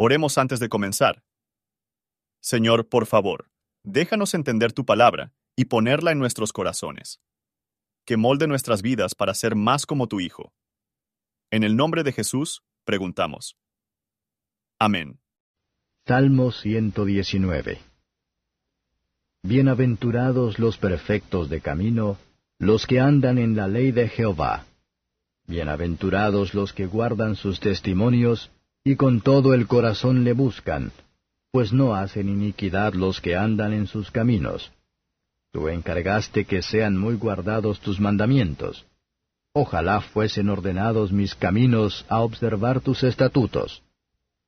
Oremos antes de comenzar. Señor, por favor, déjanos entender tu palabra y ponerla en nuestros corazones. Que molde nuestras vidas para ser más como tu Hijo. En el nombre de Jesús, preguntamos. Amén. Salmo 119 Bienaventurados los perfectos de camino, los que andan en la ley de Jehová. Bienaventurados los que guardan sus testimonios, y con todo el corazón le buscan, pues no hacen iniquidad los que andan en sus caminos. Tú encargaste que sean muy guardados tus mandamientos. Ojalá fuesen ordenados mis caminos a observar tus estatutos.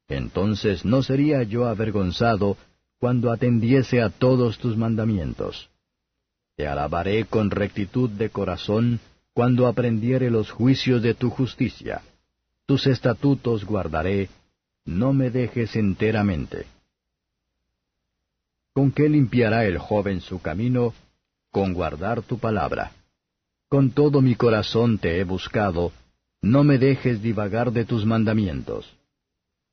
Entonces no sería yo avergonzado cuando atendiese a todos tus mandamientos. Te alabaré con rectitud de corazón cuando aprendiere los juicios de tu justicia tus estatutos guardaré, no me dejes enteramente. ¿Con qué limpiará el joven su camino? Con guardar tu palabra. Con todo mi corazón te he buscado, no me dejes divagar de tus mandamientos.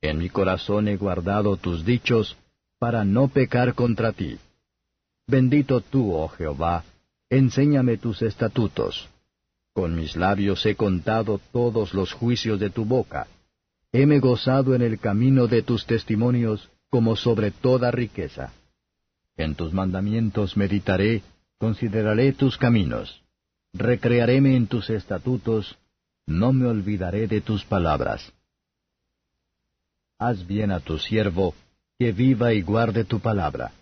En mi corazón he guardado tus dichos, para no pecar contra ti. Bendito tú, oh Jehová, enséñame tus estatutos. Con mis labios he contado todos los juicios de tu boca. Heme gozado en el camino de tus testimonios como sobre toda riqueza. En tus mandamientos meditaré, consideraré tus caminos. Recrearéme en tus estatutos, no me olvidaré de tus palabras. Haz bien a tu siervo, que viva y guarde tu palabra.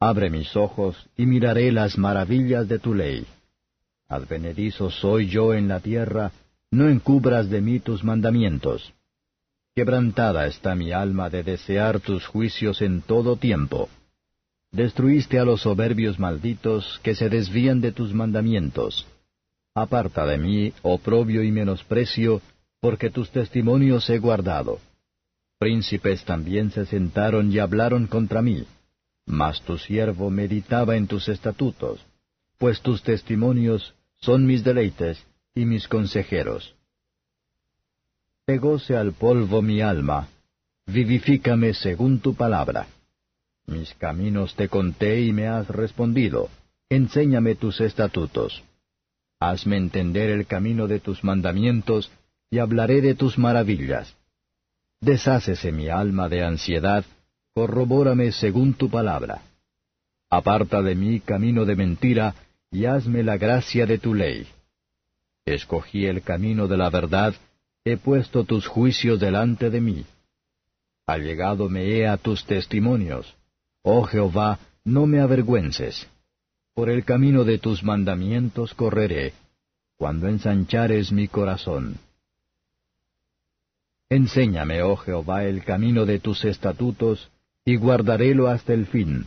Abre mis ojos y miraré las maravillas de tu ley. Advenedizo soy yo en la tierra, no encubras de mí tus mandamientos. Quebrantada está mi alma de desear tus juicios en todo tiempo. Destruiste a los soberbios malditos que se desvían de tus mandamientos. Aparta de mí oprobio y menosprecio, porque tus testimonios he guardado. Príncipes también se sentaron y hablaron contra mí, mas tu siervo meditaba en tus estatutos pues tus testimonios son mis deleites y mis consejeros. Pegóse al polvo mi alma, vivifícame según tu palabra. Mis caminos te conté y me has respondido, enséñame tus estatutos. Hazme entender el camino de tus mandamientos, y hablaré de tus maravillas. Deshácese mi alma de ansiedad, corrobórame según tu palabra. Aparta de mí camino de mentira, y hazme la gracia de tu ley. Escogí el camino de la verdad, he puesto tus juicios delante de mí. Allegado me he a tus testimonios. Oh Jehová, no me avergüences. Por el camino de tus mandamientos correré, cuando ensanchares mi corazón. Enséñame, oh Jehová, el camino de tus estatutos, y guardarélo hasta el fin.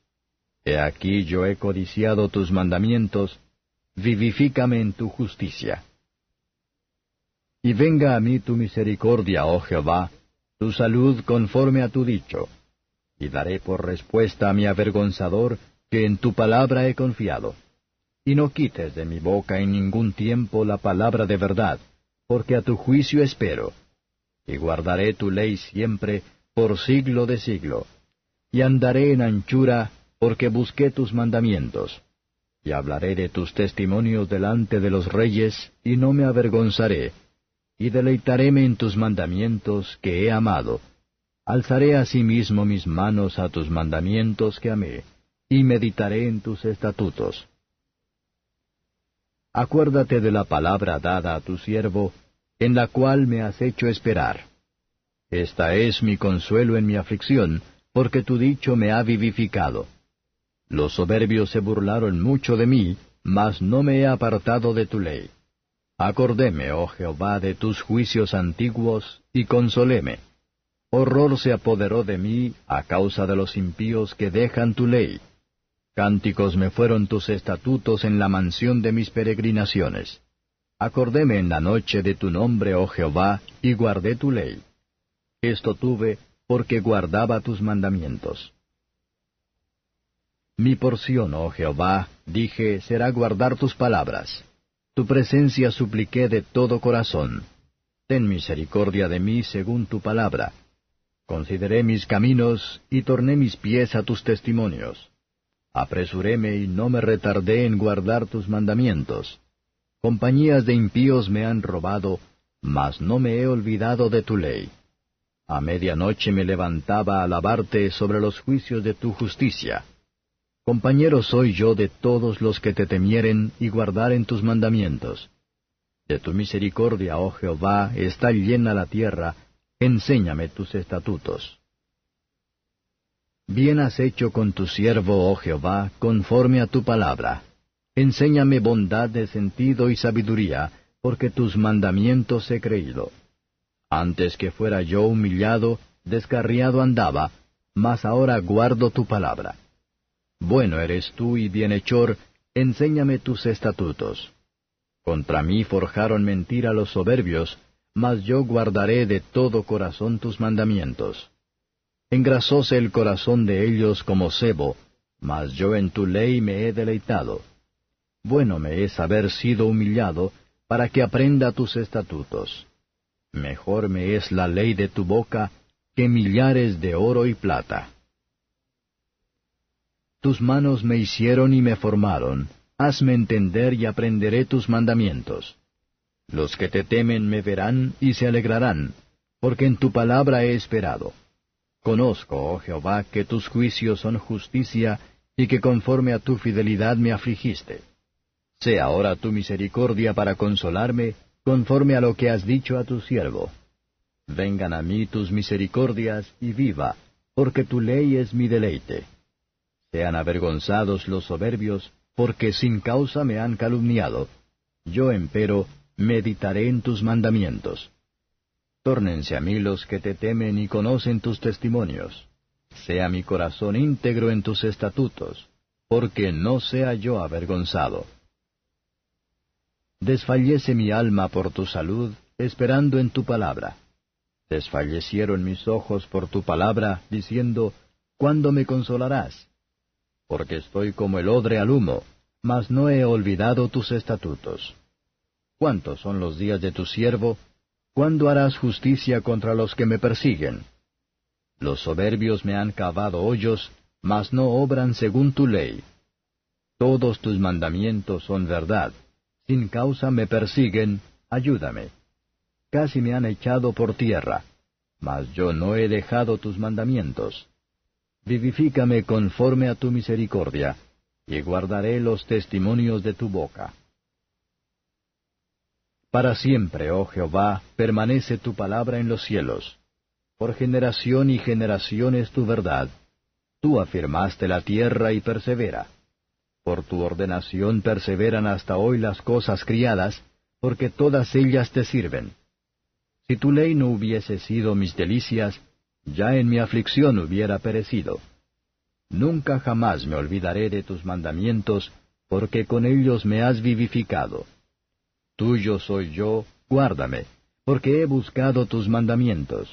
He aquí yo he codiciado tus mandamientos, vivifícame en tu justicia. Y venga a mí tu misericordia, oh Jehová, tu salud conforme a tu dicho, y daré por respuesta a mi avergonzador, que en tu palabra he confiado. Y no quites de mi boca en ningún tiempo la palabra de verdad, porque a tu juicio espero. Y guardaré tu ley siempre, por siglo de siglo. Y andaré en anchura porque busqué tus mandamientos. Y hablaré de tus testimonios delante de los reyes, y no me avergonzaré, y deleitaréme en tus mandamientos que he amado. Alzaré asimismo mis manos a tus mandamientos que amé, y meditaré en tus estatutos. Acuérdate de la palabra dada a tu siervo, en la cual me has hecho esperar. Esta es mi consuelo en mi aflicción, porque tu dicho me ha vivificado. Los soberbios se burlaron mucho de mí, mas no me he apartado de tu ley. Acordéme, oh Jehová, de tus juicios antiguos, y consoléme. Horror se apoderó de mí a causa de los impíos que dejan tu ley. Cánticos me fueron tus estatutos en la mansión de mis peregrinaciones. Acordéme en la noche de tu nombre, oh Jehová, y guardé tu ley. Esto tuve porque guardaba tus mandamientos. Mi porción, oh Jehová, dije, será guardar tus palabras. Tu presencia supliqué de todo corazón. Ten misericordia de mí según tu palabra. Consideré mis caminos y torné mis pies a tus testimonios. Apresuréme y no me retardé en guardar tus mandamientos. Compañías de impíos me han robado, mas no me he olvidado de tu ley. A medianoche me levantaba a alabarte sobre los juicios de tu justicia. Compañero soy yo de todos los que te temieren y guardaren tus mandamientos. De tu misericordia, oh Jehová, está llena la tierra, enséñame tus estatutos. Bien has hecho con tu siervo, oh Jehová, conforme a tu palabra. Enséñame bondad de sentido y sabiduría, porque tus mandamientos he creído. Antes que fuera yo humillado, descarriado andaba, mas ahora guardo tu palabra. Bueno eres tú y bienhechor, enséñame tus estatutos. Contra mí forjaron mentira los soberbios, mas yo guardaré de todo corazón tus mandamientos. Engrasóse el corazón de ellos como cebo, mas yo en tu ley me he deleitado. Bueno me es haber sido humillado, para que aprenda tus estatutos. Mejor me es la ley de tu boca que millares de oro y plata. Tus manos me hicieron y me formaron, hazme entender y aprenderé tus mandamientos. Los que te temen me verán y se alegrarán, porque en tu palabra he esperado. Conozco, oh Jehová, que tus juicios son justicia, y que conforme a tu fidelidad me afligiste. Sea ahora tu misericordia para consolarme, conforme a lo que has dicho a tu siervo. Vengan a mí tus misericordias, y viva, porque tu ley es mi deleite. Sean avergonzados los soberbios, porque sin causa me han calumniado. Yo empero meditaré en tus mandamientos. Tórnense a mí los que te temen y conocen tus testimonios. Sea mi corazón íntegro en tus estatutos, porque no sea yo avergonzado. Desfallece mi alma por tu salud, esperando en tu palabra. Desfallecieron mis ojos por tu palabra, diciendo, ¿Cuándo me consolarás? Porque estoy como el odre al humo, mas no he olvidado tus estatutos. ¿Cuántos son los días de tu siervo? ¿Cuándo harás justicia contra los que me persiguen? Los soberbios me han cavado hoyos, mas no obran según tu ley. Todos tus mandamientos son verdad. Sin causa me persiguen, ayúdame. Casi me han echado por tierra, mas yo no he dejado tus mandamientos. Vivifícame conforme a tu misericordia, y guardaré los testimonios de tu boca. Para siempre, oh Jehová, permanece tu palabra en los cielos. Por generación y generación es tu verdad. Tú afirmaste la tierra y persevera. Por tu ordenación perseveran hasta hoy las cosas criadas, porque todas ellas te sirven. Si tu ley no hubiese sido mis delicias, ya en mi aflicción hubiera perecido. Nunca jamás me olvidaré de tus mandamientos, porque con ellos me has vivificado. Tuyo soy yo, guárdame, porque he buscado tus mandamientos.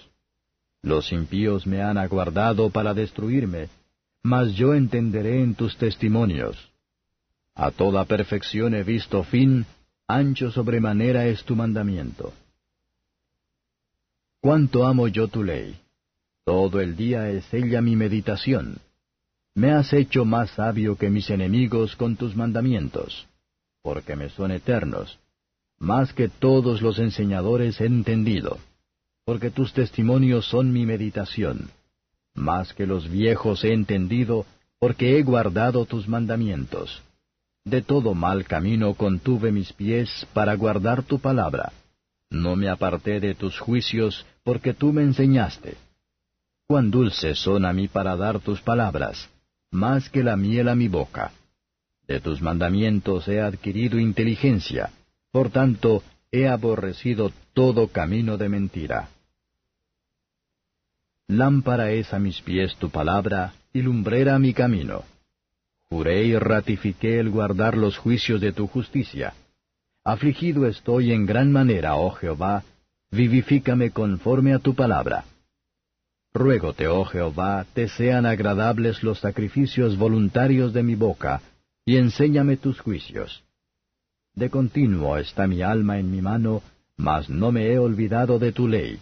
Los impíos me han aguardado para destruirme, mas yo entenderé en tus testimonios. A toda perfección he visto fin, ancho sobremanera es tu mandamiento. Cuánto amo yo tu ley. Todo el día es ella mi meditación. Me has hecho más sabio que mis enemigos con tus mandamientos, porque me son eternos más que todos los enseñadores he entendido, porque tus testimonios son mi meditación. Más que los viejos he entendido, porque he guardado tus mandamientos. De todo mal camino contuve mis pies para guardar tu palabra. No me aparté de tus juicios, porque tú me enseñaste. Cuán dulces son a mí para dar tus palabras, más que la miel a mi boca. De tus mandamientos he adquirido inteligencia por tanto, he aborrecido todo camino de mentira. Lámpara es a mis pies tu palabra, y lumbrera mi camino. Juré y ratifiqué el guardar los juicios de tu justicia. Afligido estoy en gran manera, oh Jehová, vivifícame conforme a tu palabra. Ruégote, oh Jehová, te sean agradables los sacrificios voluntarios de mi boca, y enséñame tus juicios. De continuo está mi alma en mi mano, mas no me he olvidado de tu ley.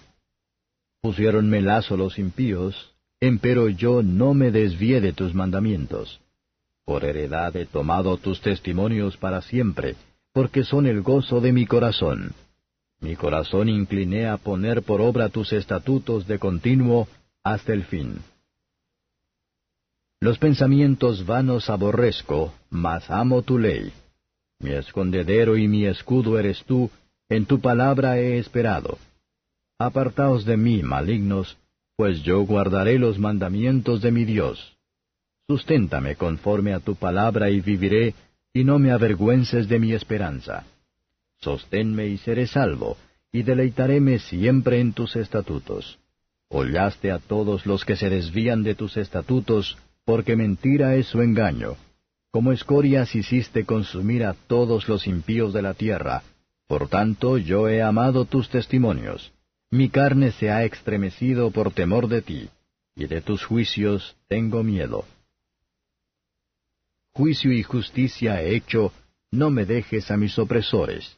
Pusiéronme lazo los impíos, empero yo no me desvié de tus mandamientos. Por heredad he tomado tus testimonios para siempre, porque son el gozo de mi corazón. Mi corazón incliné a poner por obra tus estatutos de continuo hasta el fin. Los pensamientos vanos aborrezco, mas amo tu ley. Mi escondedero y mi escudo eres tú, en tu palabra he esperado. Apartaos de mí, malignos, pues yo guardaré los mandamientos de mi Dios. Susténtame conforme a tu palabra y viviré, y no me avergüences de mi esperanza. Sosténme y seré salvo, y deleitaréme siempre en tus estatutos. Hollaste a todos los que se desvían de tus estatutos, porque mentira es su engaño. Como escorias hiciste consumir a todos los impíos de la tierra. Por tanto yo he amado tus testimonios. Mi carne se ha estremecido por temor de ti, y de tus juicios tengo miedo juicio y justicia he hecho, no me dejes a mis opresores.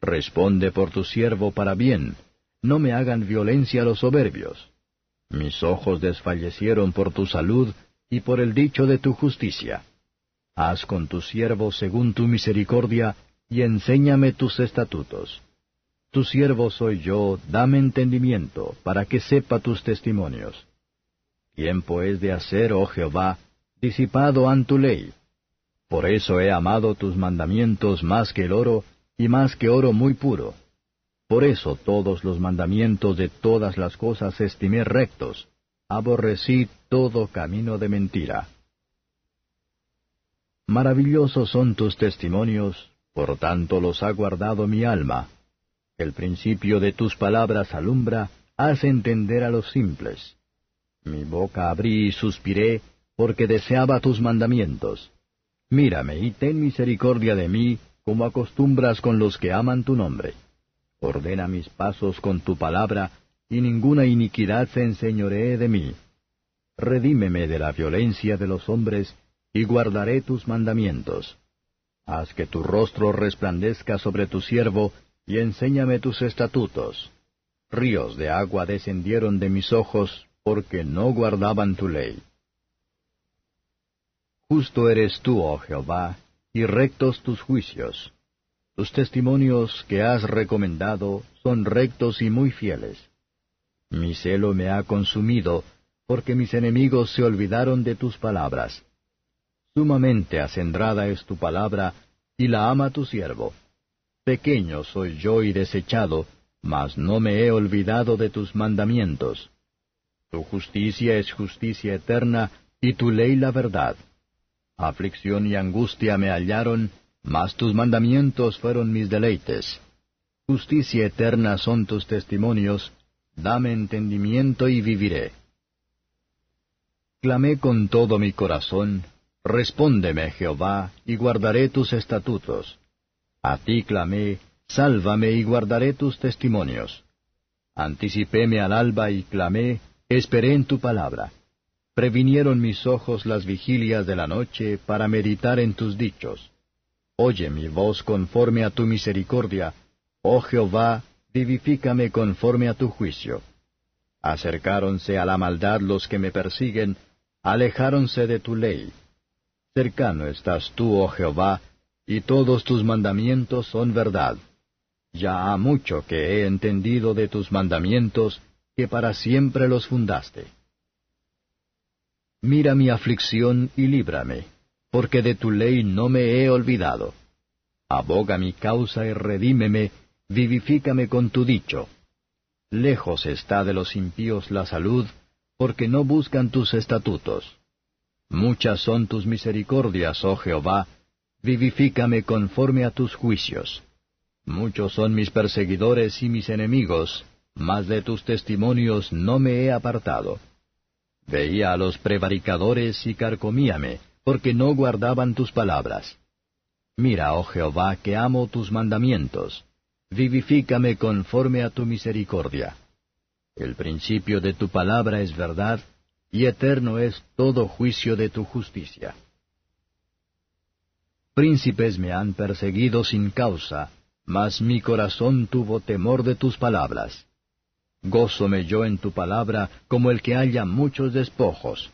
Responde por tu siervo para bien, no me hagan violencia los soberbios. Mis ojos desfallecieron por tu salud y por el dicho de tu justicia. Haz con tu siervo según tu misericordia, y enséñame tus estatutos. Tu siervo soy yo, dame entendimiento, para que sepa tus testimonios. Tiempo es de hacer, oh Jehová, disipado han tu ley. Por eso he amado tus mandamientos más que el oro, y más que oro muy puro. Por eso todos los mandamientos de todas las cosas estimé rectos, aborrecí todo camino de mentira. Maravillosos son tus testimonios, por tanto los ha guardado mi alma. El principio de tus palabras alumbra, hace entender a los simples. Mi boca abrí y suspiré, porque deseaba tus mandamientos. Mírame y ten misericordia de mí, como acostumbras con los que aman tu nombre. Ordena mis pasos con tu palabra, y ninguna iniquidad se enseñoree de mí. Redímeme de la violencia de los hombres, y guardaré tus mandamientos. Haz que tu rostro resplandezca sobre tu siervo, y enséñame tus estatutos. Ríos de agua descendieron de mis ojos, porque no guardaban tu ley. Justo eres tú, oh Jehová, y rectos tus juicios. Tus testimonios que has recomendado son rectos y muy fieles. Mi celo me ha consumido, porque mis enemigos se olvidaron de tus palabras. Sumamente acendrada es tu palabra, y la ama tu siervo. Pequeño soy yo y desechado, mas no me he olvidado de tus mandamientos. Tu justicia es justicia eterna, y tu ley la verdad. Aflicción y angustia me hallaron, mas tus mandamientos fueron mis deleites. Justicia eterna son tus testimonios, dame entendimiento y viviré. Clamé con todo mi corazón, respóndeme Jehová, y guardaré tus estatutos. A ti clamé, sálvame y guardaré tus testimonios. Anticipéme al alba y clamé, esperé en tu palabra. Previnieron mis ojos las vigilias de la noche para meditar en tus dichos. Oye mi voz conforme a tu misericordia, oh Jehová, vivifícame conforme a tu juicio. Acercáronse a la maldad los que me persiguen, alejáronse de tu ley. Cercano estás tú, oh Jehová, y todos tus mandamientos son verdad. Ya ha mucho que he entendido de tus mandamientos, que para siempre los fundaste. Mira mi aflicción y líbrame, porque de tu ley no me he olvidado. Aboga mi causa y redímeme, vivifícame con tu dicho. Lejos está de los impíos la salud, porque no buscan tus estatutos. Muchas son tus misericordias, oh Jehová, vivifícame conforme a tus juicios. Muchos son mis perseguidores y mis enemigos, mas de tus testimonios no me he apartado. Veía a los prevaricadores y carcomíame, porque no guardaban tus palabras. Mira, oh Jehová, que amo tus mandamientos. Vivifícame conforme a tu misericordia. El principio de tu palabra es verdad, y eterno es todo juicio de tu justicia. Príncipes me han perseguido sin causa, mas mi corazón tuvo temor de tus palabras. Gózome yo en tu palabra como el que haya muchos despojos.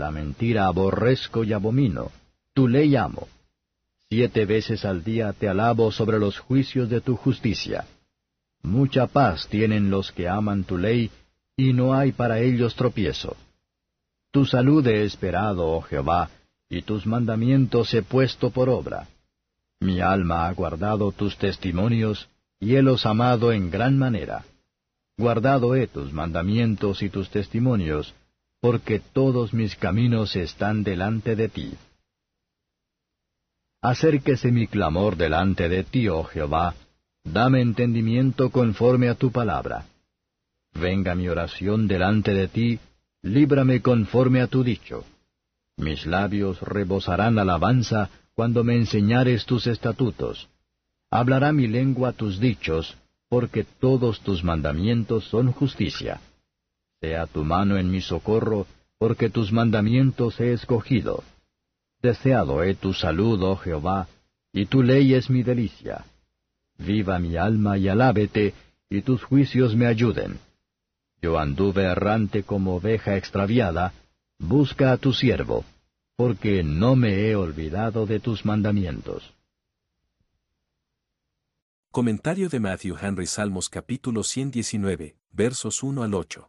La mentira aborrezco y abomino, tu ley amo. Siete veces al día te alabo sobre los juicios de tu justicia. Mucha paz tienen los que aman tu ley, y no hay para ellos tropiezo. Tu salud he esperado, oh Jehová, y tus mandamientos he puesto por obra. Mi alma ha guardado tus testimonios, y helos amado en gran manera. Guardado he tus mandamientos y tus testimonios, porque todos mis caminos están delante de ti. Acérquese mi clamor delante de ti, oh Jehová, dame entendimiento conforme a tu palabra. Venga mi oración delante de ti, líbrame conforme a tu dicho. Mis labios rebosarán alabanza cuando me enseñares tus estatutos. Hablará mi lengua tus dichos, porque todos tus mandamientos son justicia. Sea tu mano en mi socorro, porque tus mandamientos he escogido. Deseado he tu salud, oh Jehová, y tu ley es mi delicia. Viva mi alma y alábete, y tus juicios me ayuden. Yo anduve errante como oveja extraviada, busca a tu siervo, porque no me he olvidado de tus mandamientos. Comentario de Matthew Henry Salmos capítulo 119, versos 1 al 8.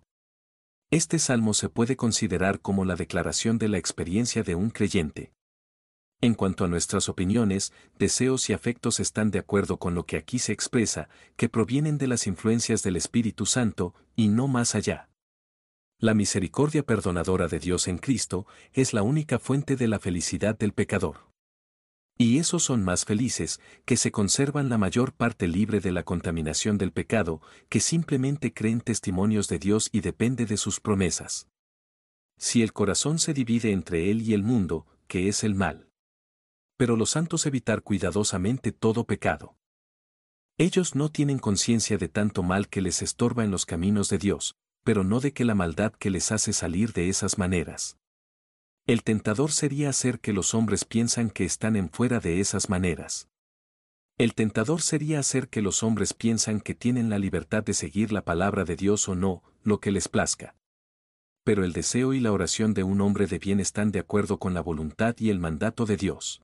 Este salmo se puede considerar como la declaración de la experiencia de un creyente. En cuanto a nuestras opiniones, deseos y afectos están de acuerdo con lo que aquí se expresa, que provienen de las influencias del Espíritu Santo, y no más allá. La misericordia perdonadora de Dios en Cristo es la única fuente de la felicidad del pecador. Y esos son más felices, que se conservan la mayor parte libre de la contaminación del pecado, que simplemente creen testimonios de Dios y depende de sus promesas. Si el corazón se divide entre él y el mundo, que es el mal pero los santos evitar cuidadosamente todo pecado. Ellos no tienen conciencia de tanto mal que les estorba en los caminos de Dios, pero no de que la maldad que les hace salir de esas maneras. El tentador sería hacer que los hombres piensan que están en fuera de esas maneras. El tentador sería hacer que los hombres piensan que tienen la libertad de seguir la palabra de Dios o no, lo que les plazca. Pero el deseo y la oración de un hombre de bien están de acuerdo con la voluntad y el mandato de Dios.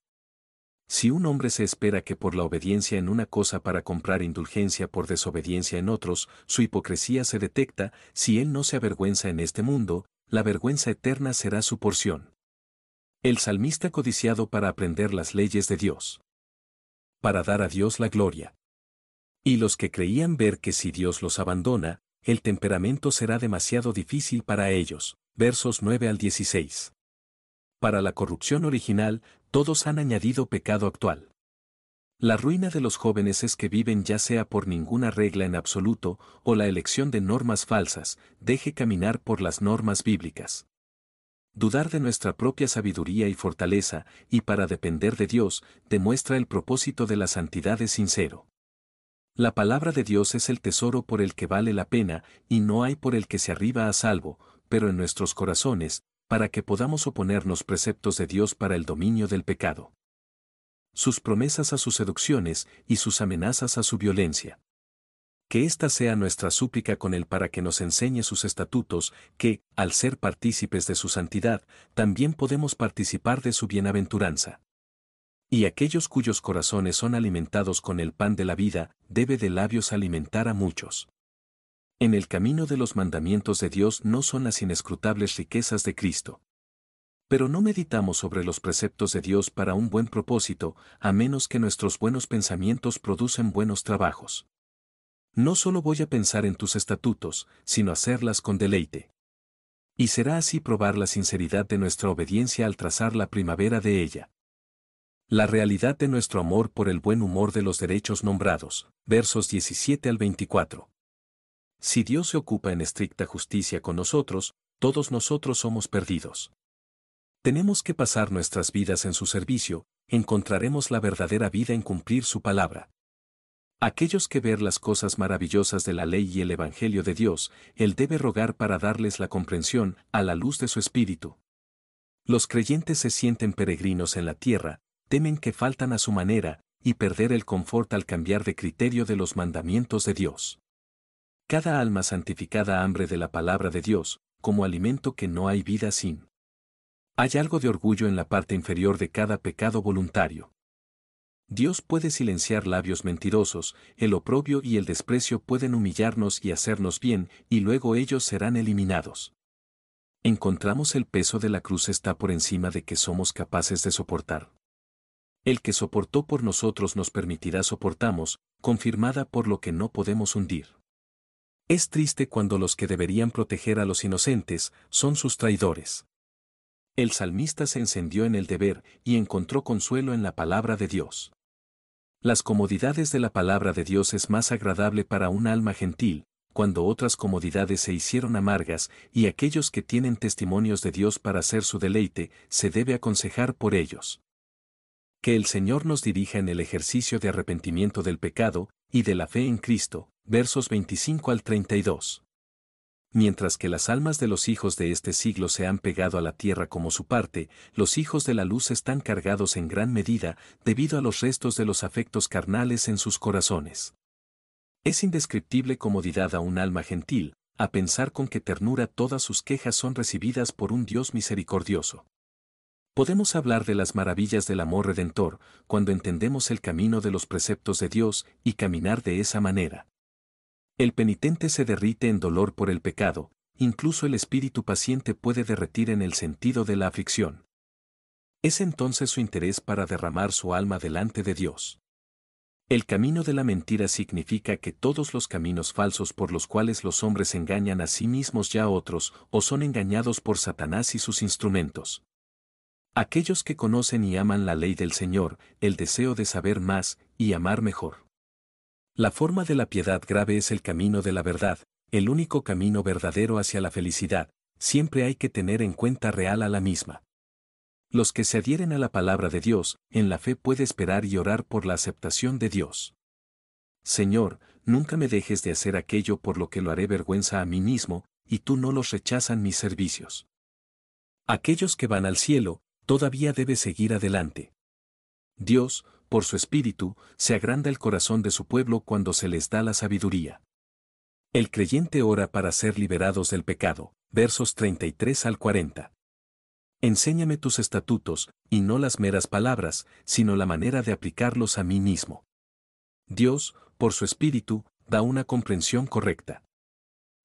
Si un hombre se espera que por la obediencia en una cosa para comprar indulgencia por desobediencia en otros, su hipocresía se detecta, si él no se avergüenza en este mundo, la vergüenza eterna será su porción. El salmista codiciado para aprender las leyes de Dios. Para dar a Dios la gloria. Y los que creían ver que si Dios los abandona, el temperamento será demasiado difícil para ellos. Versos 9 al 16. Para la corrupción original, todos han añadido pecado actual. La ruina de los jóvenes es que viven ya sea por ninguna regla en absoluto o la elección de normas falsas, deje caminar por las normas bíblicas. Dudar de nuestra propia sabiduría y fortaleza, y para depender de Dios, demuestra el propósito de la santidad es sincero. La palabra de Dios es el tesoro por el que vale la pena, y no hay por el que se arriba a salvo, pero en nuestros corazones, para que podamos oponernos preceptos de Dios para el dominio del pecado. Sus promesas a sus seducciones y sus amenazas a su violencia. Que esta sea nuestra súplica con Él para que nos enseñe sus estatutos, que, al ser partícipes de su santidad, también podemos participar de su bienaventuranza. Y aquellos cuyos corazones son alimentados con el pan de la vida, debe de labios alimentar a muchos. En el camino de los mandamientos de Dios no son las inescrutables riquezas de Cristo. Pero no meditamos sobre los preceptos de Dios para un buen propósito, a menos que nuestros buenos pensamientos producen buenos trabajos. No solo voy a pensar en tus estatutos, sino hacerlas con deleite. Y será así probar la sinceridad de nuestra obediencia al trazar la primavera de ella. La realidad de nuestro amor por el buen humor de los derechos nombrados, versos 17 al 24. Si Dios se ocupa en estricta justicia con nosotros, todos nosotros somos perdidos. Tenemos que pasar nuestras vidas en su servicio, encontraremos la verdadera vida en cumplir su palabra. Aquellos que ver las cosas maravillosas de la ley y el Evangelio de Dios, Él debe rogar para darles la comprensión, a la luz de su espíritu. Los creyentes se sienten peregrinos en la tierra, temen que faltan a su manera, y perder el confort al cambiar de criterio de los mandamientos de Dios. Cada alma santificada hambre de la palabra de Dios, como alimento que no hay vida sin. Hay algo de orgullo en la parte inferior de cada pecado voluntario. Dios puede silenciar labios mentirosos, el oprobio y el desprecio pueden humillarnos y hacernos bien, y luego ellos serán eliminados. Encontramos el peso de la cruz está por encima de que somos capaces de soportar. El que soportó por nosotros nos permitirá soportamos, confirmada por lo que no podemos hundir. Es triste cuando los que deberían proteger a los inocentes son sus traidores. El salmista se encendió en el deber y encontró consuelo en la palabra de Dios. Las comodidades de la palabra de Dios es más agradable para un alma gentil, cuando otras comodidades se hicieron amargas, y aquellos que tienen testimonios de Dios para hacer su deleite, se debe aconsejar por ellos. Que el Señor nos dirija en el ejercicio de arrepentimiento del pecado, y de la fe en Cristo, versos 25 al 32 mientras que las almas de los hijos de este siglo se han pegado a la tierra como su parte, los hijos de la luz están cargados en gran medida debido a los restos de los afectos carnales en sus corazones. Es indescriptible comodidad a un alma gentil, a pensar con qué ternura todas sus quejas son recibidas por un Dios misericordioso. Podemos hablar de las maravillas del amor redentor cuando entendemos el camino de los preceptos de Dios y caminar de esa manera. El penitente se derrite en dolor por el pecado, incluso el espíritu paciente puede derretir en el sentido de la aflicción. Es entonces su interés para derramar su alma delante de Dios. El camino de la mentira significa que todos los caminos falsos por los cuales los hombres engañan a sí mismos ya a otros, o son engañados por Satanás y sus instrumentos. Aquellos que conocen y aman la ley del Señor, el deseo de saber más y amar mejor. La forma de la piedad grave es el camino de la verdad, el único camino verdadero hacia la felicidad, siempre hay que tener en cuenta real a la misma. Los que se adhieren a la palabra de Dios, en la fe puede esperar y orar por la aceptación de Dios. Señor, nunca me dejes de hacer aquello por lo que lo haré vergüenza a mí mismo, y tú no los rechazan mis servicios. Aquellos que van al cielo, todavía debe seguir adelante. Dios, por su espíritu, se agranda el corazón de su pueblo cuando se les da la sabiduría. El creyente ora para ser liberados del pecado, versos 33 al 40. Enséñame tus estatutos, y no las meras palabras, sino la manera de aplicarlos a mí mismo. Dios, por su espíritu, da una comprensión correcta.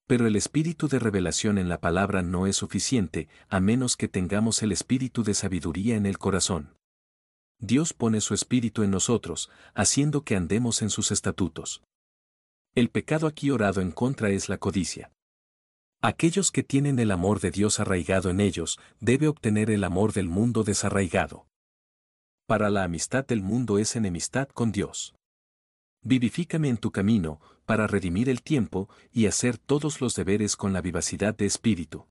Pero el espíritu de revelación en la palabra no es suficiente, a menos que tengamos el espíritu de sabiduría en el corazón. Dios pone su espíritu en nosotros, haciendo que andemos en sus estatutos. El pecado aquí orado en contra es la codicia. Aquellos que tienen el amor de Dios arraigado en ellos, debe obtener el amor del mundo desarraigado. Para la amistad del mundo es enemistad con Dios. Vivifícame en tu camino, para redimir el tiempo y hacer todos los deberes con la vivacidad de espíritu.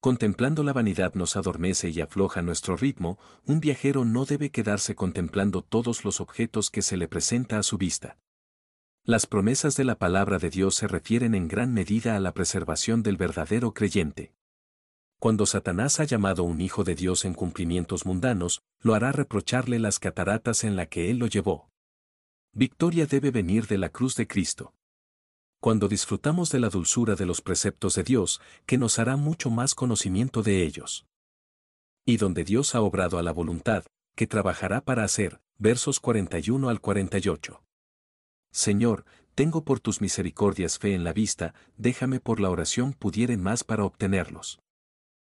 Contemplando la vanidad nos adormece y afloja nuestro ritmo, un viajero no debe quedarse contemplando todos los objetos que se le presenta a su vista. Las promesas de la palabra de Dios se refieren en gran medida a la preservación del verdadero creyente. Cuando Satanás ha llamado un hijo de Dios en cumplimientos mundanos, lo hará reprocharle las cataratas en la que él lo llevó. Victoria debe venir de la cruz de Cristo cuando disfrutamos de la dulzura de los preceptos de Dios, que nos hará mucho más conocimiento de ellos. Y donde Dios ha obrado a la voluntad, que trabajará para hacer, versos 41 al 48. Señor, tengo por tus misericordias fe en la vista, déjame por la oración pudiere más para obtenerlos.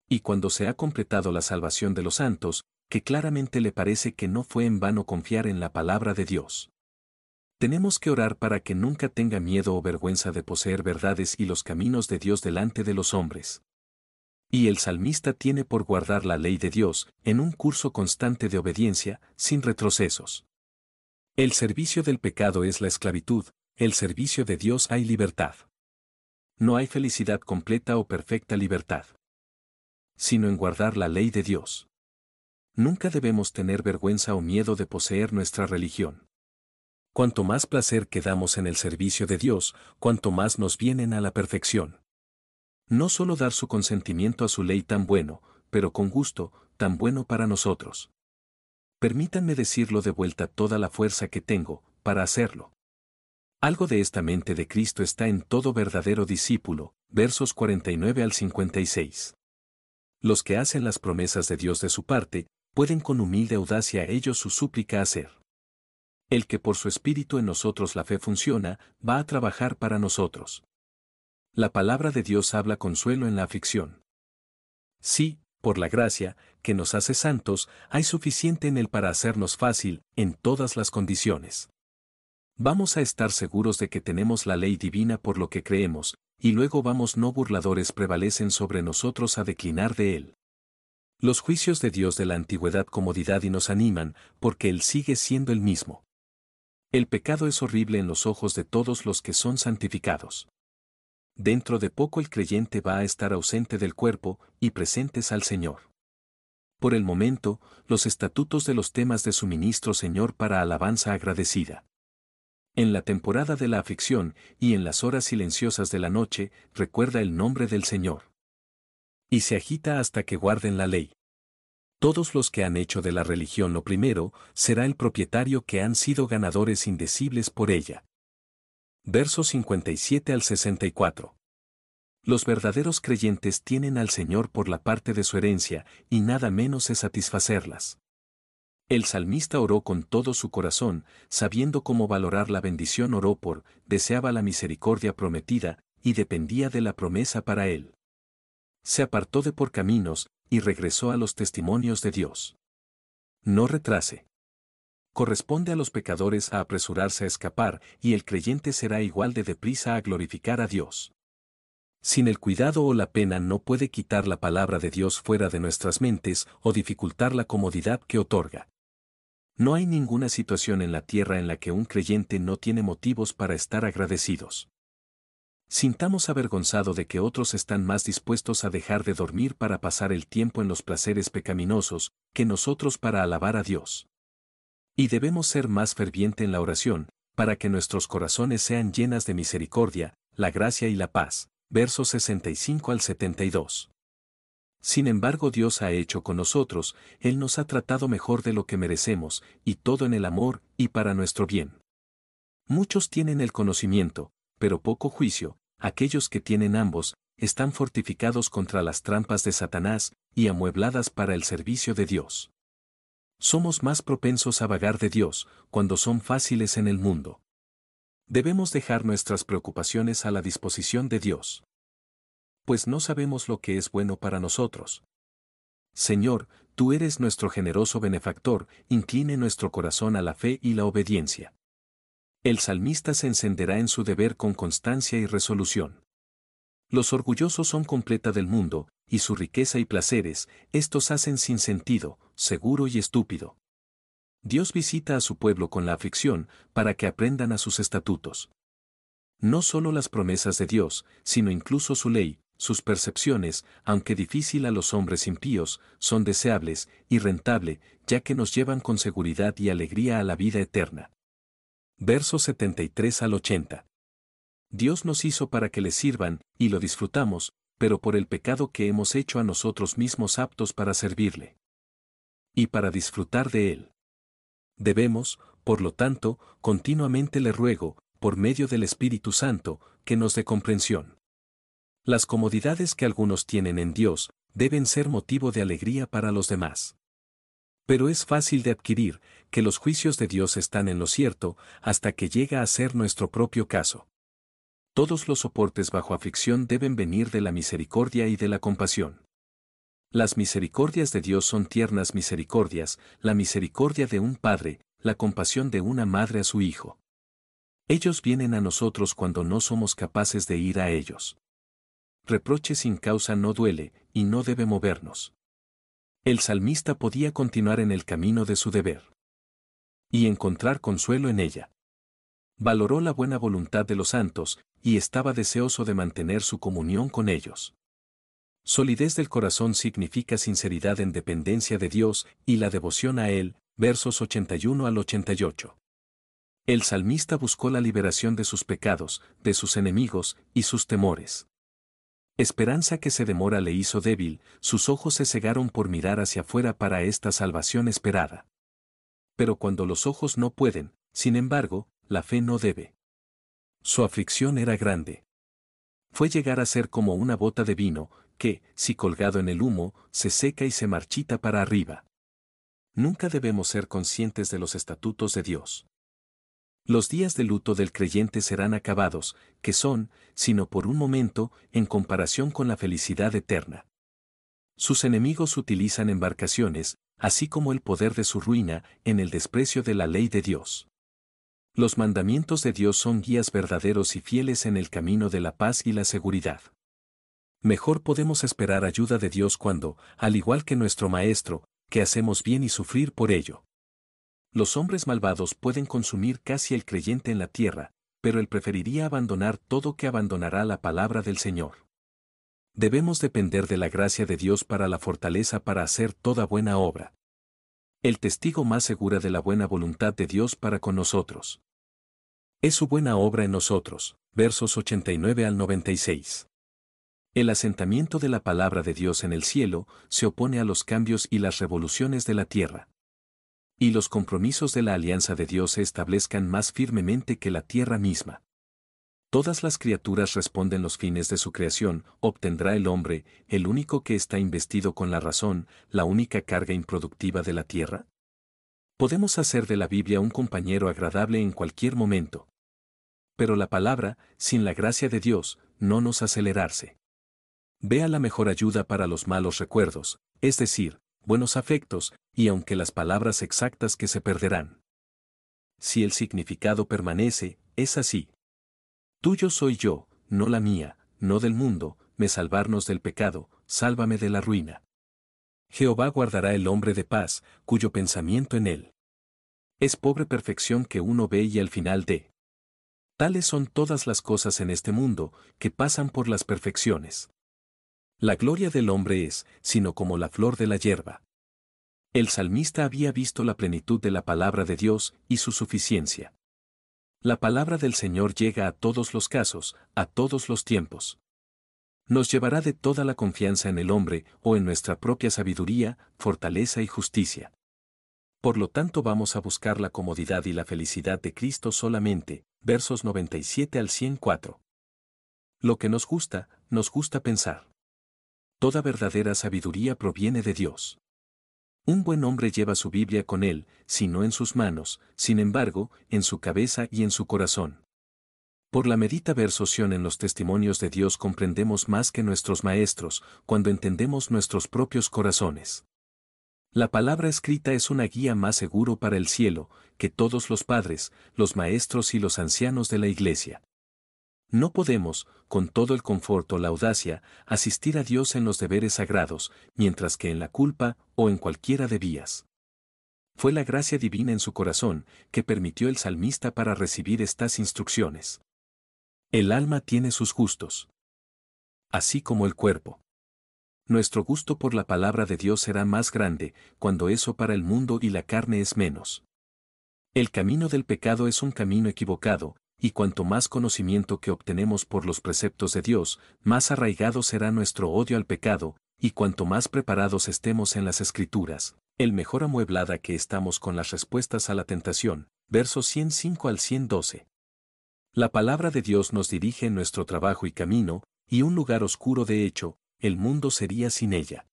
Y cuando se ha completado la salvación de los santos, que claramente le parece que no fue en vano confiar en la palabra de Dios. Tenemos que orar para que nunca tenga miedo o vergüenza de poseer verdades y los caminos de Dios delante de los hombres. Y el salmista tiene por guardar la ley de Dios, en un curso constante de obediencia, sin retrocesos. El servicio del pecado es la esclavitud, el servicio de Dios hay libertad. No hay felicidad completa o perfecta libertad, sino en guardar la ley de Dios. Nunca debemos tener vergüenza o miedo de poseer nuestra religión. Cuanto más placer quedamos en el servicio de Dios, cuanto más nos vienen a la perfección. No solo dar su consentimiento a su ley tan bueno, pero con gusto, tan bueno para nosotros. Permítanme decirlo de vuelta toda la fuerza que tengo, para hacerlo. Algo de esta mente de Cristo está en todo verdadero discípulo, versos 49 al 56. Los que hacen las promesas de Dios de su parte, pueden con humilde audacia ellos su súplica hacer. El que por su espíritu en nosotros la fe funciona, va a trabajar para nosotros. La palabra de Dios habla consuelo en la aflicción. Sí, por la gracia, que nos hace santos, hay suficiente en él para hacernos fácil, en todas las condiciones. Vamos a estar seguros de que tenemos la ley divina por lo que creemos, y luego vamos no burladores prevalecen sobre nosotros a declinar de él. Los juicios de Dios de la antigüedad comodidad y nos animan, porque Él sigue siendo el mismo. El pecado es horrible en los ojos de todos los que son santificados. Dentro de poco el creyente va a estar ausente del cuerpo y presentes al Señor. Por el momento, los estatutos de los temas de suministro Señor para alabanza agradecida. En la temporada de la aflicción y en las horas silenciosas de la noche, recuerda el nombre del Señor y se agita hasta que guarden la ley. Todos los que han hecho de la religión lo primero, será el propietario que han sido ganadores indecibles por ella. Versos 57 al 64. Los verdaderos creyentes tienen al Señor por la parte de su herencia, y nada menos es satisfacerlas. El salmista oró con todo su corazón, sabiendo cómo valorar la bendición oró por, deseaba la misericordia prometida, y dependía de la promesa para él se apartó de por caminos, y regresó a los testimonios de Dios. No retrase. Corresponde a los pecadores a apresurarse a escapar, y el creyente será igual de deprisa a glorificar a Dios. Sin el cuidado o la pena no puede quitar la palabra de Dios fuera de nuestras mentes o dificultar la comodidad que otorga. No hay ninguna situación en la tierra en la que un creyente no tiene motivos para estar agradecidos. Sintamos avergonzado de que otros están más dispuestos a dejar de dormir para pasar el tiempo en los placeres pecaminosos, que nosotros para alabar a Dios. Y debemos ser más ferviente en la oración, para que nuestros corazones sean llenas de misericordia, la gracia y la paz. Versos 65 al 72. Sin embargo Dios ha hecho con nosotros, Él nos ha tratado mejor de lo que merecemos, y todo en el amor, y para nuestro bien. Muchos tienen el conocimiento, pero poco juicio, aquellos que tienen ambos, están fortificados contra las trampas de Satanás y amuebladas para el servicio de Dios. Somos más propensos a vagar de Dios cuando son fáciles en el mundo. Debemos dejar nuestras preocupaciones a la disposición de Dios. Pues no sabemos lo que es bueno para nosotros. Señor, tú eres nuestro generoso benefactor, incline nuestro corazón a la fe y la obediencia. El salmista se encenderá en su deber con constancia y resolución. Los orgullosos son completa del mundo, y su riqueza y placeres, estos hacen sin sentido, seguro y estúpido. Dios visita a su pueblo con la aflicción, para que aprendan a sus estatutos. No solo las promesas de Dios, sino incluso su ley, sus percepciones, aunque difícil a los hombres impíos, son deseables y rentable, ya que nos llevan con seguridad y alegría a la vida eterna. Versos 73 al 80. Dios nos hizo para que le sirvan, y lo disfrutamos, pero por el pecado que hemos hecho a nosotros mismos aptos para servirle. Y para disfrutar de él. Debemos, por lo tanto, continuamente le ruego, por medio del Espíritu Santo, que nos dé comprensión. Las comodidades que algunos tienen en Dios, deben ser motivo de alegría para los demás. Pero es fácil de adquirir, que los juicios de Dios están en lo cierto, hasta que llega a ser nuestro propio caso. Todos los soportes bajo aflicción deben venir de la misericordia y de la compasión. Las misericordias de Dios son tiernas misericordias, la misericordia de un padre, la compasión de una madre a su hijo. Ellos vienen a nosotros cuando no somos capaces de ir a ellos. Reproche sin causa no duele, y no debe movernos. El salmista podía continuar en el camino de su deber. Y encontrar consuelo en ella. Valoró la buena voluntad de los santos, y estaba deseoso de mantener su comunión con ellos. Solidez del corazón significa sinceridad en dependencia de Dios y la devoción a Él, versos 81 al 88. El salmista buscó la liberación de sus pecados, de sus enemigos y sus temores. Esperanza que se demora le hizo débil, sus ojos se cegaron por mirar hacia afuera para esta salvación esperada. Pero cuando los ojos no pueden, sin embargo, la fe no debe. Su aflicción era grande. Fue llegar a ser como una bota de vino, que, si colgado en el humo, se seca y se marchita para arriba. Nunca debemos ser conscientes de los estatutos de Dios. Los días de luto del creyente serán acabados, que son, sino por un momento, en comparación con la felicidad eterna. Sus enemigos utilizan embarcaciones, así como el poder de su ruina, en el desprecio de la ley de Dios. Los mandamientos de Dios son guías verdaderos y fieles en el camino de la paz y la seguridad. Mejor podemos esperar ayuda de Dios cuando, al igual que nuestro Maestro, que hacemos bien y sufrir por ello. Los hombres malvados pueden consumir casi el creyente en la tierra, pero él preferiría abandonar todo que abandonará la palabra del Señor. Debemos depender de la gracia de Dios para la fortaleza para hacer toda buena obra. El testigo más segura de la buena voluntad de Dios para con nosotros. Es su buena obra en nosotros, versos 89 al 96. El asentamiento de la palabra de Dios en el cielo se opone a los cambios y las revoluciones de la tierra. Y los compromisos de la alianza de Dios se establezcan más firmemente que la tierra misma. Todas las criaturas responden los fines de su creación, obtendrá el hombre, el único que está investido con la razón, la única carga improductiva de la tierra. Podemos hacer de la Biblia un compañero agradable en cualquier momento. Pero la palabra, sin la gracia de Dios, no nos acelerarse. Vea la mejor ayuda para los malos recuerdos, es decir, buenos afectos, y aunque las palabras exactas que se perderán. Si el significado permanece, es así. Tuyo soy yo, no la mía, no del mundo, me salvarnos del pecado, sálvame de la ruina. Jehová guardará el hombre de paz, cuyo pensamiento en él. Es pobre perfección que uno ve y al final de. Tales son todas las cosas en este mundo, que pasan por las perfecciones. La gloria del hombre es, sino como la flor de la hierba. El salmista había visto la plenitud de la palabra de Dios y su suficiencia. La palabra del Señor llega a todos los casos, a todos los tiempos. Nos llevará de toda la confianza en el hombre o en nuestra propia sabiduría, fortaleza y justicia. Por lo tanto vamos a buscar la comodidad y la felicidad de Cristo solamente, versos 97 al 104. Lo que nos gusta, nos gusta pensar. Toda verdadera sabiduría proviene de Dios. Un buen hombre lleva su Biblia con él, si no en sus manos, sin embargo, en su cabeza y en su corazón. Por la medita en los testimonios de Dios comprendemos más que nuestros maestros, cuando entendemos nuestros propios corazones. La palabra escrita es una guía más seguro para el cielo, que todos los padres, los maestros y los ancianos de la Iglesia. No podemos, con todo el confort o la audacia, asistir a Dios en los deberes sagrados, mientras que en la culpa o en cualquiera de vías. Fue la gracia divina en su corazón que permitió el salmista para recibir estas instrucciones. El alma tiene sus gustos. Así como el cuerpo nuestro gusto por la palabra de Dios será más grande, cuando eso para el mundo y la carne es menos. El camino del pecado es un camino equivocado, y cuanto más conocimiento que obtenemos por los preceptos de Dios, más arraigado será nuestro odio al pecado, y cuanto más preparados estemos en las escrituras, el mejor amueblada que estamos con las respuestas a la tentación. Versos 105 al 112. La palabra de Dios nos dirige en nuestro trabajo y camino, y un lugar oscuro de hecho, el mundo sería sin ella.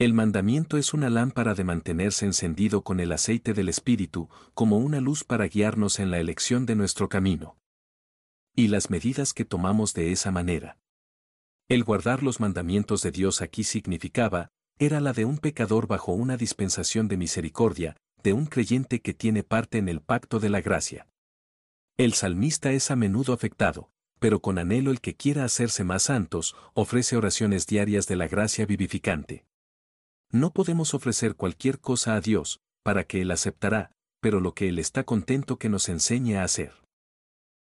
El mandamiento es una lámpara de mantenerse encendido con el aceite del Espíritu, como una luz para guiarnos en la elección de nuestro camino. Y las medidas que tomamos de esa manera. El guardar los mandamientos de Dios aquí significaba, era la de un pecador bajo una dispensación de misericordia, de un creyente que tiene parte en el pacto de la gracia. El salmista es a menudo afectado, pero con anhelo el que quiera hacerse más santos, ofrece oraciones diarias de la gracia vivificante. No podemos ofrecer cualquier cosa a Dios, para que Él aceptará, pero lo que Él está contento que nos enseñe a hacer.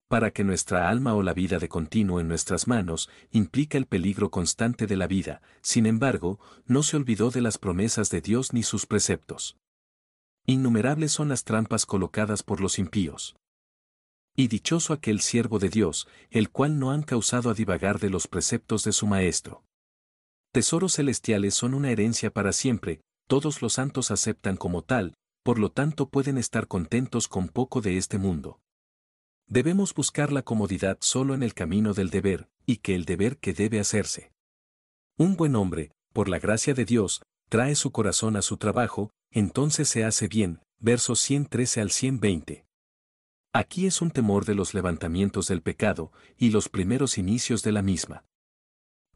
para que nuestra alma o la vida de continuo en nuestras manos implica el peligro constante de la vida, sin embargo, no se olvidó de las promesas de Dios ni sus preceptos. Innumerables son las trampas colocadas por los impíos. Y dichoso aquel siervo de Dios, el cual no han causado a divagar de los preceptos de su Maestro. Tesoros celestiales son una herencia para siempre, todos los santos aceptan como tal, por lo tanto pueden estar contentos con poco de este mundo. Debemos buscar la comodidad solo en el camino del deber, y que el deber que debe hacerse. Un buen hombre, por la gracia de Dios, trae su corazón a su trabajo, entonces se hace bien, versos 113 al 120. Aquí es un temor de los levantamientos del pecado, y los primeros inicios de la misma.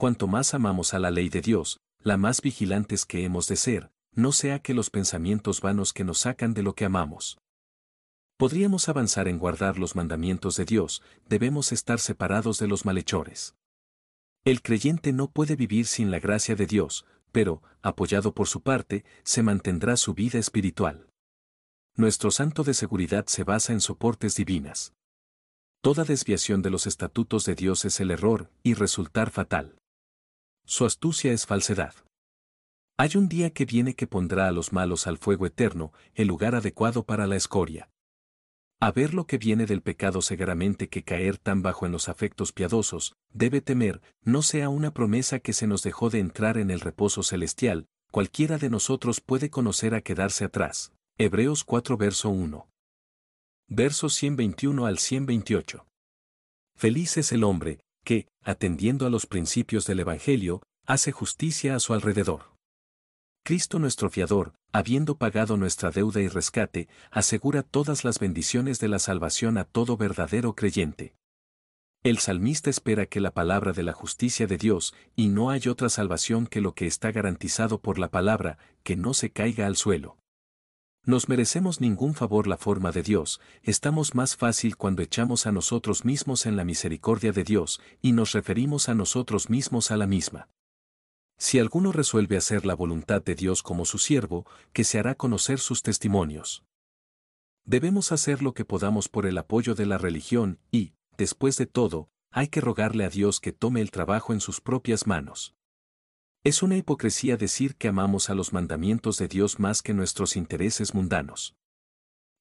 Cuanto más amamos a la ley de Dios, la más vigilantes que hemos de ser, no sea que los pensamientos vanos que nos sacan de lo que amamos. Podríamos avanzar en guardar los mandamientos de Dios, debemos estar separados de los malhechores. El creyente no puede vivir sin la gracia de Dios, pero, apoyado por su parte, se mantendrá su vida espiritual. Nuestro santo de seguridad se basa en soportes divinas. Toda desviación de los estatutos de Dios es el error y resultar fatal. Su astucia es falsedad. Hay un día que viene que pondrá a los malos al fuego eterno, el lugar adecuado para la escoria. A ver lo que viene del pecado segaramente que caer tan bajo en los afectos piadosos, debe temer, no sea una promesa que se nos dejó de entrar en el reposo celestial, cualquiera de nosotros puede conocer a quedarse atrás. Hebreos 4 verso 1. Versos 121 al 128. Feliz es el hombre, que, atendiendo a los principios del Evangelio, hace justicia a su alrededor. Cristo nuestro fiador, habiendo pagado nuestra deuda y rescate, asegura todas las bendiciones de la salvación a todo verdadero creyente. El salmista espera que la palabra de la justicia de Dios, y no hay otra salvación que lo que está garantizado por la palabra, que no se caiga al suelo. Nos merecemos ningún favor la forma de Dios, estamos más fácil cuando echamos a nosotros mismos en la misericordia de Dios y nos referimos a nosotros mismos a la misma. Si alguno resuelve hacer la voluntad de Dios como su siervo, que se hará conocer sus testimonios. Debemos hacer lo que podamos por el apoyo de la religión y, después de todo, hay que rogarle a Dios que tome el trabajo en sus propias manos. Es una hipocresía decir que amamos a los mandamientos de Dios más que nuestros intereses mundanos.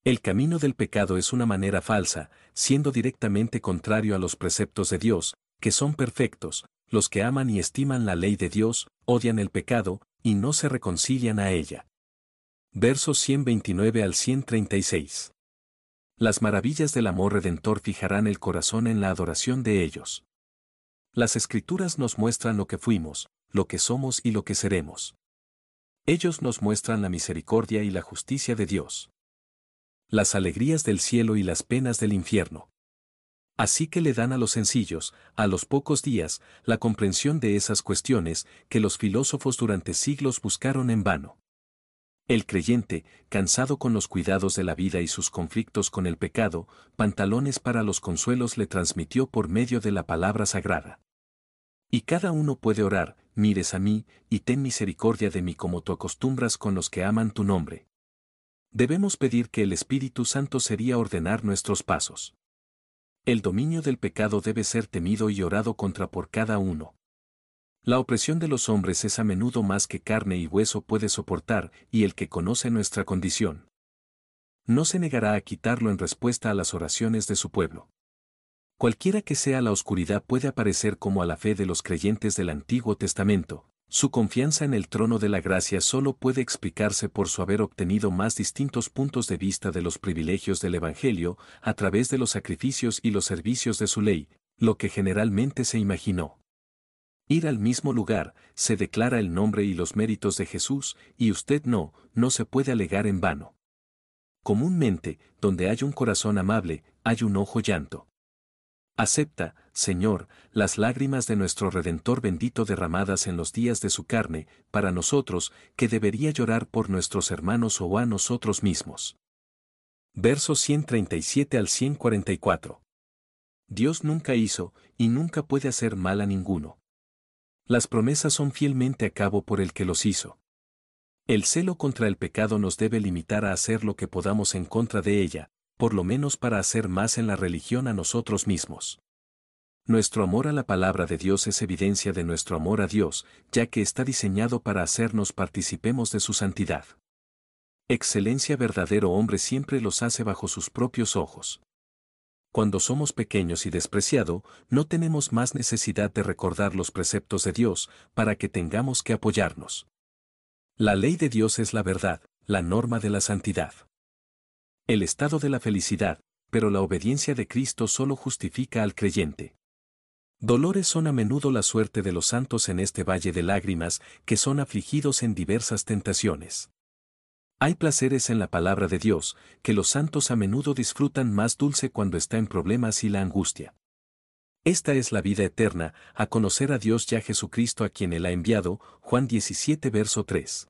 El camino del pecado es una manera falsa, siendo directamente contrario a los preceptos de Dios, que son perfectos, los que aman y estiman la ley de Dios, odian el pecado, y no se reconcilian a ella. Versos 129 al 136. Las maravillas del amor redentor fijarán el corazón en la adoración de ellos. Las escrituras nos muestran lo que fuimos, lo que somos y lo que seremos. Ellos nos muestran la misericordia y la justicia de Dios. Las alegrías del cielo y las penas del infierno. Así que le dan a los sencillos, a los pocos días, la comprensión de esas cuestiones que los filósofos durante siglos buscaron en vano. El creyente, cansado con los cuidados de la vida y sus conflictos con el pecado, pantalones para los consuelos le transmitió por medio de la palabra sagrada. Y cada uno puede orar, mires a mí, y ten misericordia de mí como tú acostumbras con los que aman tu nombre. Debemos pedir que el Espíritu Santo sería ordenar nuestros pasos. El dominio del pecado debe ser temido y orado contra por cada uno. La opresión de los hombres es a menudo más que carne y hueso puede soportar, y el que conoce nuestra condición. No se negará a quitarlo en respuesta a las oraciones de su pueblo. Cualquiera que sea la oscuridad puede aparecer como a la fe de los creyentes del Antiguo Testamento. Su confianza en el trono de la gracia solo puede explicarse por su haber obtenido más distintos puntos de vista de los privilegios del Evangelio a través de los sacrificios y los servicios de su ley, lo que generalmente se imaginó. Ir al mismo lugar, se declara el nombre y los méritos de Jesús, y usted no, no se puede alegar en vano. Comúnmente, donde hay un corazón amable, hay un ojo llanto. Acepta, Señor, las lágrimas de nuestro Redentor bendito derramadas en los días de su carne, para nosotros, que debería llorar por nuestros hermanos o a nosotros mismos. Versos 137 al 144. Dios nunca hizo, y nunca puede hacer mal a ninguno. Las promesas son fielmente a cabo por el que los hizo. El celo contra el pecado nos debe limitar a hacer lo que podamos en contra de ella, por lo menos para hacer más en la religión a nosotros mismos. Nuestro amor a la palabra de Dios es evidencia de nuestro amor a Dios, ya que está diseñado para hacernos participemos de su santidad. Excelencia verdadero hombre siempre los hace bajo sus propios ojos. Cuando somos pequeños y despreciado, no tenemos más necesidad de recordar los preceptos de Dios para que tengamos que apoyarnos. La ley de Dios es la verdad, la norma de la santidad. El estado de la felicidad, pero la obediencia de Cristo solo justifica al creyente. Dolores son a menudo la suerte de los santos en este valle de lágrimas, que son afligidos en diversas tentaciones. Hay placeres en la palabra de Dios, que los santos a menudo disfrutan más dulce cuando está en problemas y la angustia. Esta es la vida eterna, a conocer a Dios ya Jesucristo a quien Él ha enviado, Juan 17 verso 3.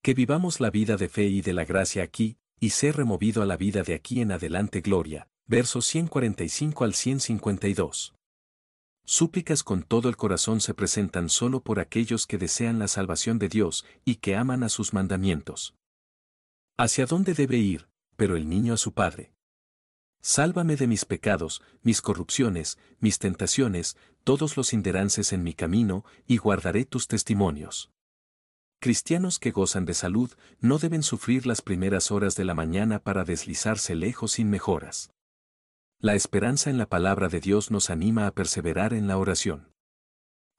Que vivamos la vida de fe y de la gracia aquí, y ser removido a la vida de aquí en adelante gloria, versos 145 al 152. Súplicas con todo el corazón se presentan solo por aquellos que desean la salvación de Dios y que aman a sus mandamientos. ¿Hacia dónde debe ir, pero el niño a su padre? Sálvame de mis pecados, mis corrupciones, mis tentaciones, todos los inderances en mi camino, y guardaré tus testimonios. Cristianos que gozan de salud no deben sufrir las primeras horas de la mañana para deslizarse lejos sin mejoras. La esperanza en la palabra de Dios nos anima a perseverar en la oración.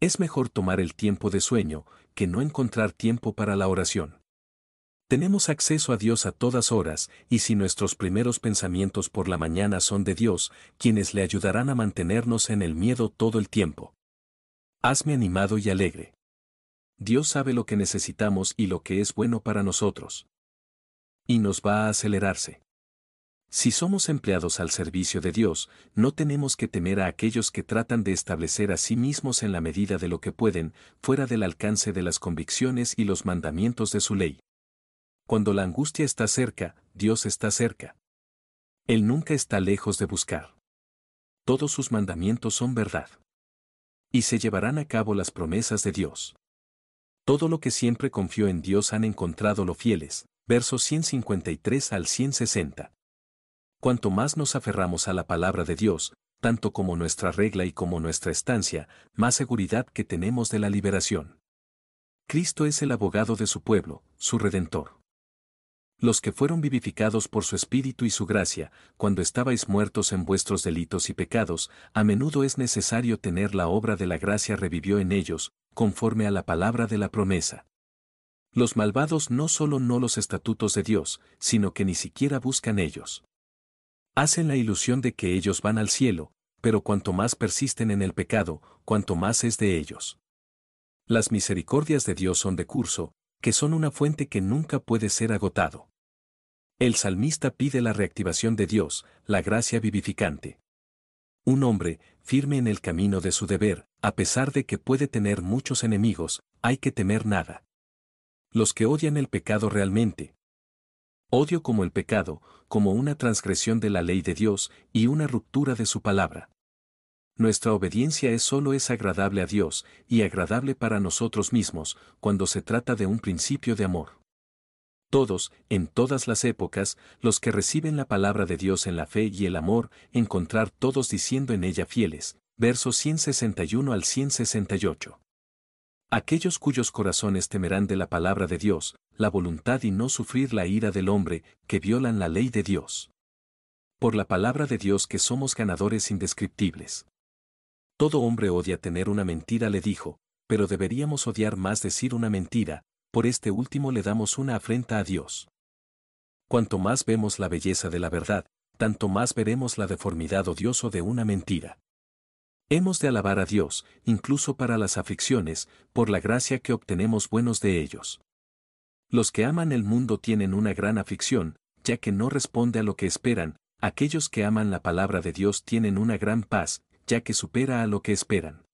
Es mejor tomar el tiempo de sueño que no encontrar tiempo para la oración. Tenemos acceso a Dios a todas horas, y si nuestros primeros pensamientos por la mañana son de Dios, quienes le ayudarán a mantenernos en el miedo todo el tiempo. Hazme animado y alegre. Dios sabe lo que necesitamos y lo que es bueno para nosotros. Y nos va a acelerarse. Si somos empleados al servicio de Dios, no tenemos que temer a aquellos que tratan de establecer a sí mismos en la medida de lo que pueden, fuera del alcance de las convicciones y los mandamientos de su ley. Cuando la angustia está cerca, Dios está cerca. Él nunca está lejos de buscar. Todos sus mandamientos son verdad. Y se llevarán a cabo las promesas de Dios. Todo lo que siempre confió en Dios han encontrado lo fieles. Versos 153 al 160. Cuanto más nos aferramos a la palabra de Dios, tanto como nuestra regla y como nuestra estancia, más seguridad que tenemos de la liberación. Cristo es el abogado de su pueblo, su redentor. Los que fueron vivificados por su Espíritu y su gracia, cuando estabais muertos en vuestros delitos y pecados, a menudo es necesario tener la obra de la gracia revivió en ellos, conforme a la palabra de la promesa. Los malvados no solo no los estatutos de Dios, sino que ni siquiera buscan ellos. Hacen la ilusión de que ellos van al cielo, pero cuanto más persisten en el pecado, cuanto más es de ellos. Las misericordias de Dios son de curso, que son una fuente que nunca puede ser agotado. El salmista pide la reactivación de Dios, la gracia vivificante. Un hombre, firme en el camino de su deber, a pesar de que puede tener muchos enemigos, hay que temer nada. Los que odian el pecado realmente, Odio como el pecado, como una transgresión de la ley de Dios y una ruptura de su palabra. Nuestra obediencia es solo es agradable a Dios y agradable para nosotros mismos cuando se trata de un principio de amor. Todos, en todas las épocas, los que reciben la palabra de Dios en la fe y el amor, encontrar todos diciendo en ella fieles. Versos 161 al 168. Aquellos cuyos corazones temerán de la palabra de Dios, la voluntad y no sufrir la ira del hombre, que violan la ley de Dios. Por la palabra de Dios que somos ganadores indescriptibles. Todo hombre odia tener una mentira, le dijo, pero deberíamos odiar más decir una mentira, por este último le damos una afrenta a Dios. Cuanto más vemos la belleza de la verdad, tanto más veremos la deformidad odioso de una mentira. Hemos de alabar a Dios, incluso para las aflicciones, por la gracia que obtenemos buenos de ellos. Los que aman el mundo tienen una gran aflicción, ya que no responde a lo que esperan, aquellos que aman la palabra de Dios tienen una gran paz, ya que supera a lo que esperan.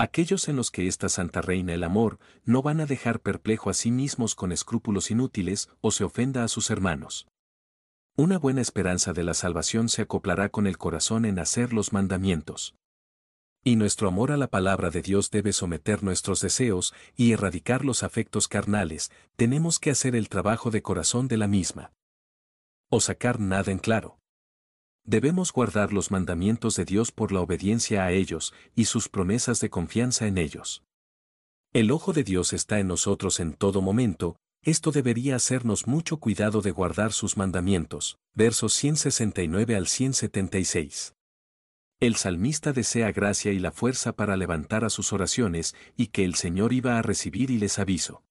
Aquellos en los que esta santa reina el amor, no van a dejar perplejo a sí mismos con escrúpulos inútiles o se ofenda a sus hermanos. Una buena esperanza de la salvación se acoplará con el corazón en hacer los mandamientos. Y nuestro amor a la palabra de Dios debe someter nuestros deseos y erradicar los afectos carnales, tenemos que hacer el trabajo de corazón de la misma. o sacar nada en claro. Debemos guardar los mandamientos de Dios por la obediencia a ellos y sus promesas de confianza en ellos. El ojo de Dios está en nosotros en todo momento, esto debería hacernos mucho cuidado de guardar sus mandamientos. Versos 169 al 176. El salmista desea gracia y la fuerza para levantar a sus oraciones y que el Señor iba a recibir y les aviso.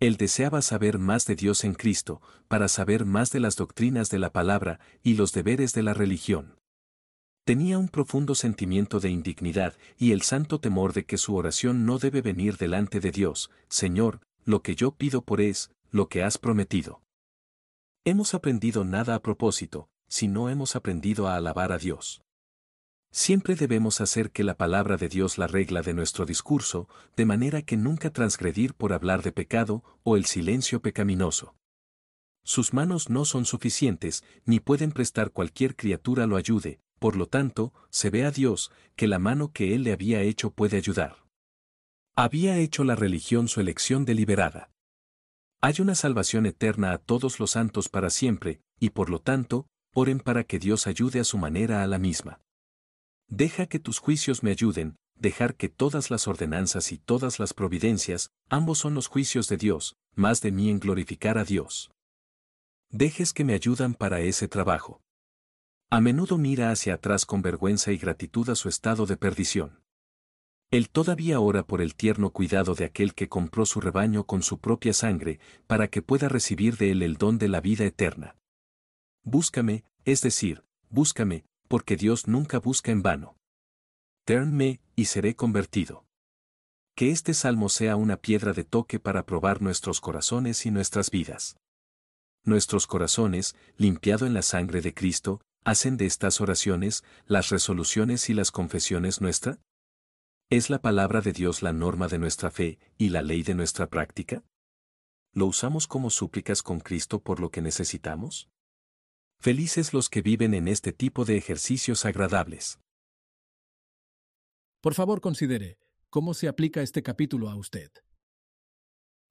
Él deseaba saber más de Dios en Cristo, para saber más de las doctrinas de la palabra y los deberes de la religión. Tenía un profundo sentimiento de indignidad y el santo temor de que su oración no debe venir delante de Dios, Señor, lo que yo pido por es, lo que has prometido. Hemos aprendido nada a propósito, si no hemos aprendido a alabar a Dios. Siempre debemos hacer que la palabra de Dios la regla de nuestro discurso, de manera que nunca transgredir por hablar de pecado o el silencio pecaminoso. Sus manos no son suficientes, ni pueden prestar cualquier criatura lo ayude, por lo tanto, se ve a Dios, que la mano que Él le había hecho puede ayudar. Había hecho la religión su elección deliberada. Hay una salvación eterna a todos los santos para siempre, y por lo tanto, oren para que Dios ayude a su manera a la misma. Deja que tus juicios me ayuden, dejar que todas las ordenanzas y todas las providencias, ambos son los juicios de Dios, más de mí en glorificar a Dios. Dejes que me ayudan para ese trabajo. A menudo mira hacia atrás con vergüenza y gratitud a su estado de perdición. Él todavía ora por el tierno cuidado de aquel que compró su rebaño con su propia sangre, para que pueda recibir de él el don de la vida eterna. Búscame, es decir, búscame, porque Dios nunca busca en vano. Ternme, y seré convertido. Que este salmo sea una piedra de toque para probar nuestros corazones y nuestras vidas. Nuestros corazones, limpiado en la sangre de Cristo, hacen de estas oraciones, las resoluciones y las confesiones nuestra? ¿Es la palabra de Dios la norma de nuestra fe y la ley de nuestra práctica? ¿Lo usamos como súplicas con Cristo por lo que necesitamos? Felices los que viven en este tipo de ejercicios agradables. Por favor, considere, ¿cómo se aplica este capítulo a usted?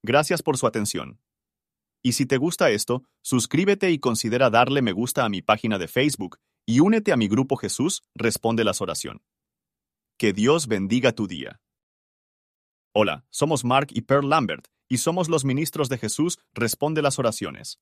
Gracias por su atención. Y si te gusta esto, suscríbete y considera darle me gusta a mi página de Facebook y únete a mi grupo Jesús Responde las Oración. Que Dios bendiga tu día. Hola, somos Mark y Pearl Lambert, y somos los ministros de Jesús Responde las Oraciones.